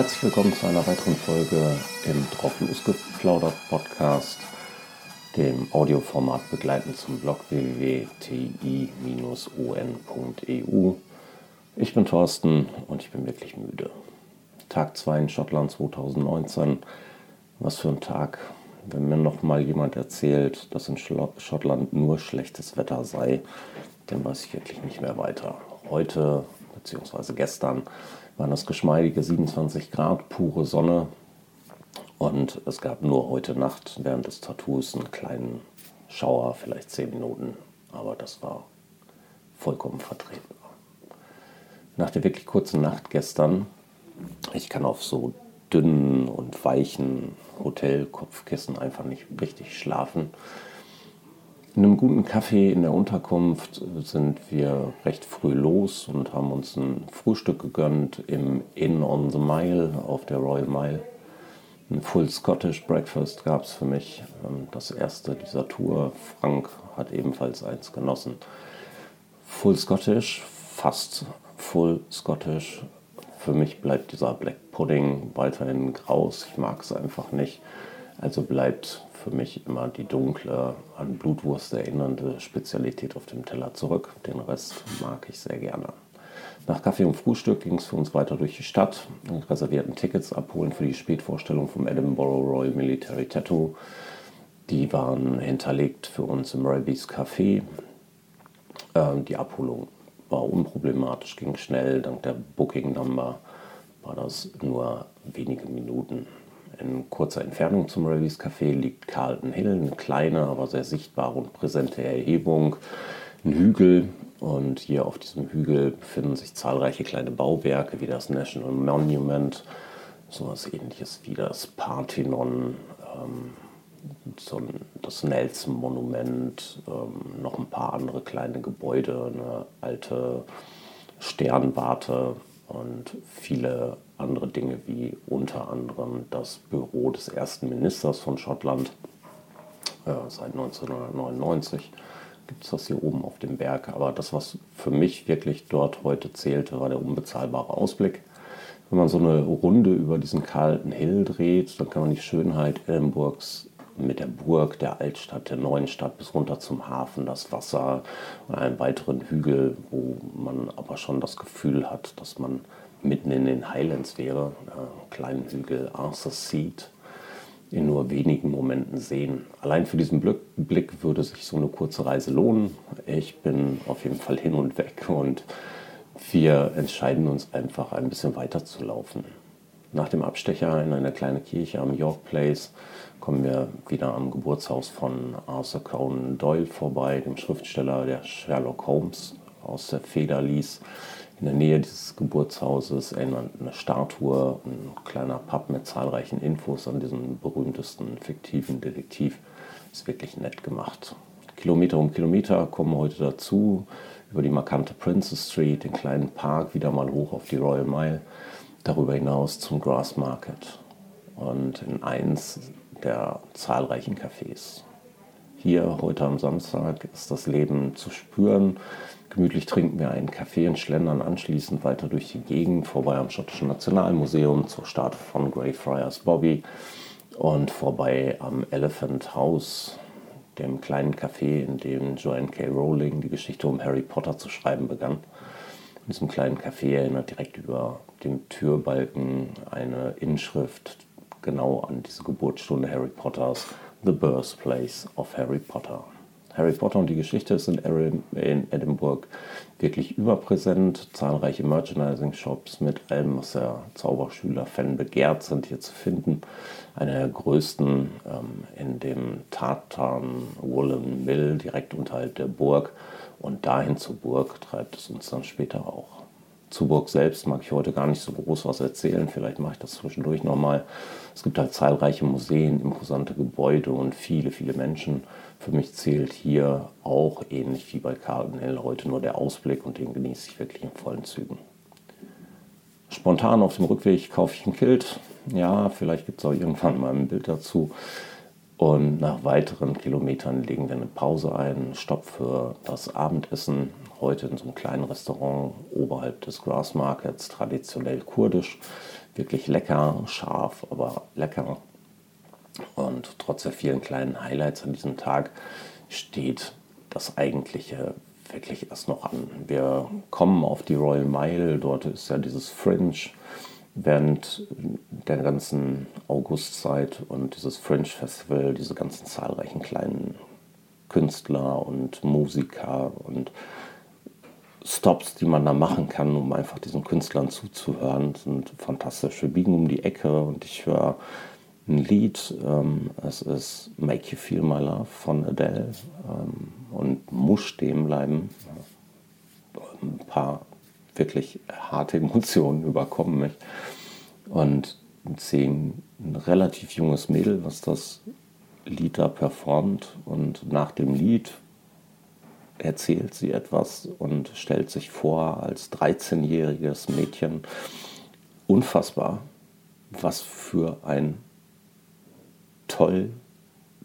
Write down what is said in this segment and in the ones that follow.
Herzlich willkommen zu einer weiteren Folge im Drauf losgeplaudert Podcast, dem Audioformat begleitend zum Blog www.ti-on.eu. Ich bin Thorsten und ich bin wirklich müde. Tag 2 in Schottland 2019. Was für ein Tag. Wenn mir noch mal jemand erzählt, dass in Schottland nur schlechtes Wetter sei, dann weiß ich wirklich nicht mehr weiter. Heute bzw. gestern waren es geschmeidige 27 Grad, pure Sonne. Und es gab nur heute Nacht während des Tattoos einen kleinen Schauer, vielleicht 10 Minuten. Aber das war vollkommen vertretbar. Nach der wirklich kurzen Nacht gestern, ich kann auf so dünnen und weichen Hotelkopfkissen einfach nicht richtig schlafen. In einem guten Kaffee in der Unterkunft sind wir recht früh los und haben uns ein Frühstück gegönnt im Inn on the Mile auf der Royal Mile. Ein Full Scottish Breakfast gab es für mich, ähm, das erste dieser Tour. Frank hat ebenfalls eins genossen. Full Scottish, fast Full Scottish. Für mich bleibt dieser Black Pudding weiterhin graus. Ich mag es einfach nicht. Also bleibt für mich immer die dunkle, an Blutwurst erinnernde Spezialität auf dem Teller zurück. Den Rest mag ich sehr gerne. Nach Kaffee und Frühstück ging es für uns weiter durch die Stadt. Wir reservierten Tickets abholen für die Spätvorstellung vom Edinburgh Royal Military Tattoo. Die waren hinterlegt für uns im Rabies Café. Ähm, die Abholung war unproblematisch, ging schnell. Dank der Booking Number war das nur wenige Minuten. In kurzer Entfernung zum Ravies Café liegt Carlton Hill, eine kleine, aber sehr sichtbare und präsente Erhebung, ein Hügel. Und hier auf diesem Hügel befinden sich zahlreiche kleine Bauwerke wie das National Monument, sowas ähnliches wie das Parthenon, ähm, das Nelson-Monument, ähm, noch ein paar andere kleine Gebäude, eine alte Sternwarte und viele andere Dinge wie unter anderem das Büro des ersten Ministers von Schottland äh, seit 1999 gibt es das hier oben auf dem Berg. Aber das, was für mich wirklich dort heute zählte, war der unbezahlbare Ausblick. Wenn man so eine Runde über diesen kalten Hill dreht, dann kann man die Schönheit Edinburghs mit der Burg, der Altstadt, der neuen Stadt bis runter zum Hafen, das Wasser und einen weiteren Hügel, wo man aber schon das Gefühl hat, dass man mitten in den Highlands wäre, äh, kleinen Hügel Arthur Seat, in nur wenigen Momenten sehen. Allein für diesen Blick würde sich so eine kurze Reise lohnen. Ich bin auf jeden Fall hin und weg und wir entscheiden uns einfach ein bisschen weiter zu laufen. Nach dem Abstecher in eine kleine Kirche am York Place kommen wir wieder am Geburtshaus von Arthur Conan Doyle vorbei, dem Schriftsteller, der Sherlock Holmes aus der Feder ließ. In der Nähe dieses Geburtshauses eine Statue, ein kleiner Pub mit zahlreichen Infos an diesem berühmtesten fiktiven Detektiv. Ist wirklich nett gemacht. Kilometer um Kilometer kommen heute dazu, über die markante Princess Street, den kleinen Park, wieder mal hoch auf die Royal Mile, darüber hinaus zum Grass Market und in eins der zahlreichen Cafés. Hier heute am Samstag ist das Leben zu spüren. Gemütlich trinken wir einen Kaffee und schlendern anschließend weiter durch die Gegend, vorbei am Schottischen Nationalmuseum zur Statue von Greyfriars Bobby und vorbei am Elephant House, dem kleinen Café, in dem Joanne K. Rowling die Geschichte um Harry Potter zu schreiben begann. In diesem kleinen Café erinnert direkt über dem Türbalken eine Inschrift genau an diese Geburtsstunde Harry Potters The Birthplace of Harry Potter. Harry Potter und die Geschichte sind in Edinburgh wirklich überpräsent. Zahlreiche Merchandising-Shops mit allem, was der Zauberschüler-Fan begehrt, sind hier zu finden. Einer der größten ähm, in dem Tartan Woolen Mill direkt unterhalb der Burg. Und dahin zur Burg treibt es uns dann später auch. Zu Burg selbst mag ich heute gar nicht so groß was erzählen. Vielleicht mache ich das zwischendurch nochmal. Es gibt halt zahlreiche Museen, imposante Gebäude und viele, viele Menschen. Für mich zählt hier auch ähnlich wie bei Hill heute nur der Ausblick und den genieße ich wirklich in vollen Zügen. Spontan auf dem Rückweg kaufe ich ein Kilt. Ja, vielleicht gibt es auch irgendwann mal ein Bild dazu. Und nach weiteren Kilometern legen wir eine Pause ein, Stopp für das Abendessen. Heute in so einem kleinen Restaurant oberhalb des Grass Markets, traditionell kurdisch. Wirklich lecker, scharf, aber lecker. Und trotz der vielen kleinen Highlights an diesem Tag steht das eigentliche wirklich erst noch an. Wir kommen auf die Royal Mile, dort ist ja dieses Fringe während der ganzen Augustzeit und dieses Fringe Festival, diese ganzen zahlreichen kleinen Künstler und Musiker und Stops, die man da machen kann, um einfach diesen Künstlern zuzuhören, sind fantastisch. Wir biegen um die Ecke und ich höre ein Lied. Ähm, es ist Make You Feel My Love von Adele ähm, und muss stehen bleiben. Ein paar wirklich harte Emotionen überkommen mich. Und sehe ein relativ junges Mädel, was das Lied da performt. Und nach dem Lied erzählt sie etwas und stellt sich vor als 13-jähriges Mädchen. Unfassbar, was für ein toll,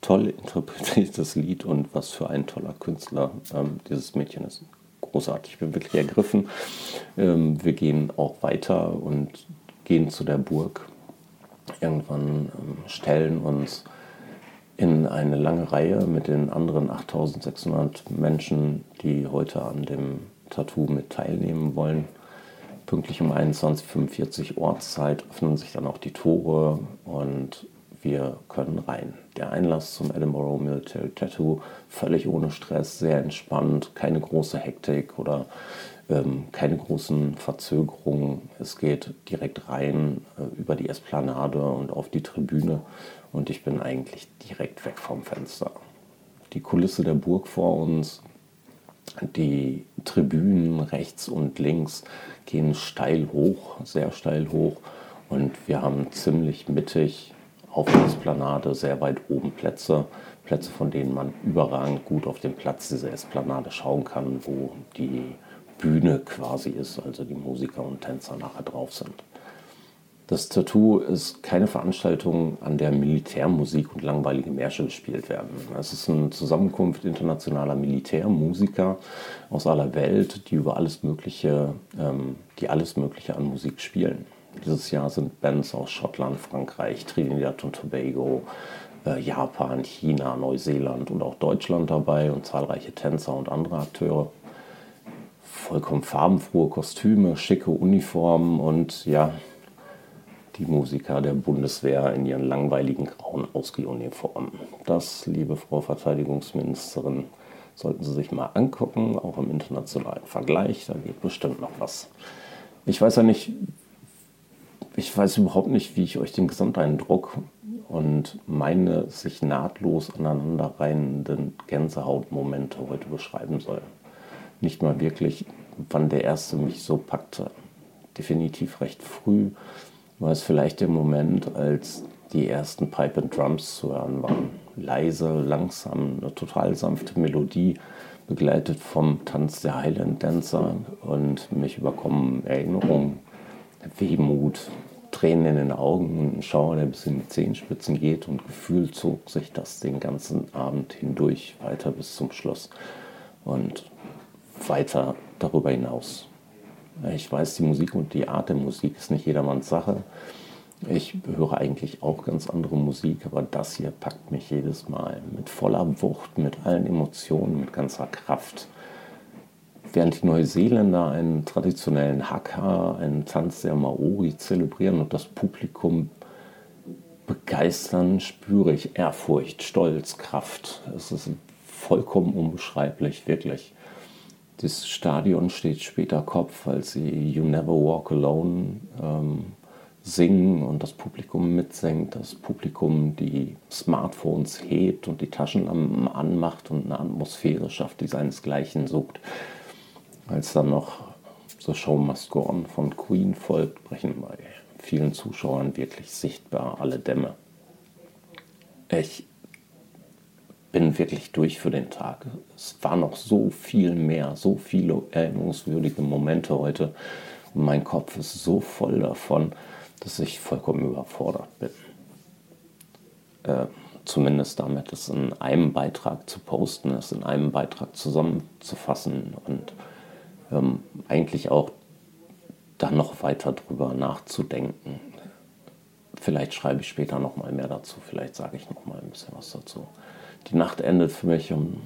toll interpretiertes Lied und was für ein toller Künstler ähm, dieses Mädchen ist. Großartig, ich bin wirklich ergriffen. Ähm, wir gehen auch weiter und gehen zu der Burg. Irgendwann ähm, stellen uns in eine lange Reihe mit den anderen 8600 Menschen, die heute an dem Tattoo mit teilnehmen wollen. Pünktlich um 21.45 Uhr Ortszeit öffnen sich dann auch die Tore und wir können rein. Der Einlass zum Edinburgh Military Tattoo völlig ohne Stress, sehr entspannt, keine große Hektik oder ähm, keine großen Verzögerungen. Es geht direkt rein äh, über die Esplanade und auf die Tribüne und ich bin eigentlich direkt weg vom Fenster. Die Kulisse der Burg vor uns, die Tribünen rechts und links gehen steil hoch, sehr steil hoch und wir haben ziemlich mittig auf der Esplanade sehr weit oben Plätze. Plätze, von denen man überragend gut auf den Platz dieser Esplanade schauen kann, wo die Bühne quasi ist, also die Musiker und Tänzer nachher drauf sind. Das Tattoo ist keine Veranstaltung, an der Militärmusik und langweilige Märsche gespielt werden. Es ist eine Zusammenkunft internationaler Militärmusiker aus aller Welt, die über alles Mögliche, ähm, die alles Mögliche an Musik spielen. Dieses Jahr sind Bands aus Schottland, Frankreich, Trinidad und Tobago, äh, Japan, China, Neuseeland und auch Deutschland dabei und zahlreiche Tänzer und andere Akteure. Vollkommen farbenfrohe Kostüme, schicke Uniformen und ja, die Musiker der Bundeswehr in ihren langweiligen grauen Ausgehuniformen. Das, liebe Frau Verteidigungsministerin, sollten Sie sich mal angucken, auch im internationalen Vergleich. Da geht bestimmt noch was. Ich weiß ja nicht, ich weiß überhaupt nicht, wie ich euch den Gesamteindruck und meine sich nahtlos aneinanderreihenden Gänsehautmomente heute beschreiben soll. Nicht mal wirklich, wann der erste mich so packte. Definitiv recht früh war es vielleicht der Moment, als die ersten Pipe and Drums zu hören waren. Leise, langsam, eine total sanfte Melodie, begleitet vom Tanz der Highland Dancer und mich überkommen Erinnerungen Wehmut, Tränen in den Augen und ein Schauer, der bis in die Zehenspitzen geht und Gefühl zog sich das den ganzen Abend hindurch weiter bis zum Schluss und weiter darüber hinaus. Ich weiß, die Musik und die Art der Musik ist nicht jedermanns Sache. Ich höre eigentlich auch ganz andere Musik, aber das hier packt mich jedes Mal mit voller Wucht, mit allen Emotionen, mit ganzer Kraft. Während die Neuseeländer einen traditionellen Haka, einen Tanz der Maori zelebrieren und das Publikum begeistern, spüre ich Ehrfurcht, Stolz, Kraft. Es ist vollkommen unbeschreiblich, wirklich. Das Stadion steht später Kopf, als sie You Never Walk Alone ähm, singen und das Publikum mitsingt, das Publikum die Smartphones hebt und die Taschenlampen anmacht und eine Atmosphäre schafft, die seinesgleichen sucht. Als dann noch The Show Must Go On von Queen folgt, brechen bei vielen Zuschauern wirklich sichtbar alle Dämme. Ich bin wirklich durch für den Tag. Es war noch so viel mehr, so viele erinnerungswürdige Momente heute. Und mein Kopf ist so voll davon, dass ich vollkommen überfordert bin. Äh, zumindest damit, es in einem Beitrag zu posten, es in einem Beitrag zusammenzufassen und ähm, eigentlich auch dann noch weiter drüber nachzudenken. Vielleicht schreibe ich später noch mal mehr dazu, vielleicht sage ich noch mal ein bisschen was dazu. Die Nacht endet für mich um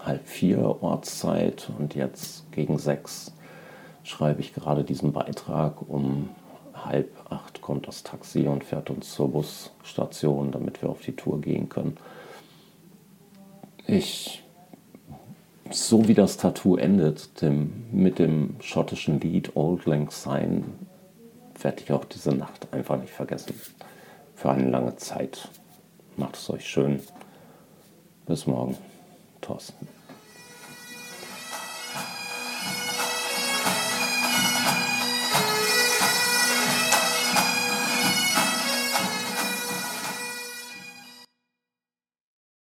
halb vier Ortszeit und jetzt gegen sechs schreibe ich gerade diesen Beitrag. Um halb acht kommt das Taxi und fährt uns zur Busstation, damit wir auf die Tour gehen können. Ich, so wie das Tattoo endet, dem, mit dem schottischen Lied Old Lang Syne, werde ich auch diese Nacht einfach nicht vergessen. Für eine lange Zeit. Macht es euch schön. Bis morgen. Thorsten.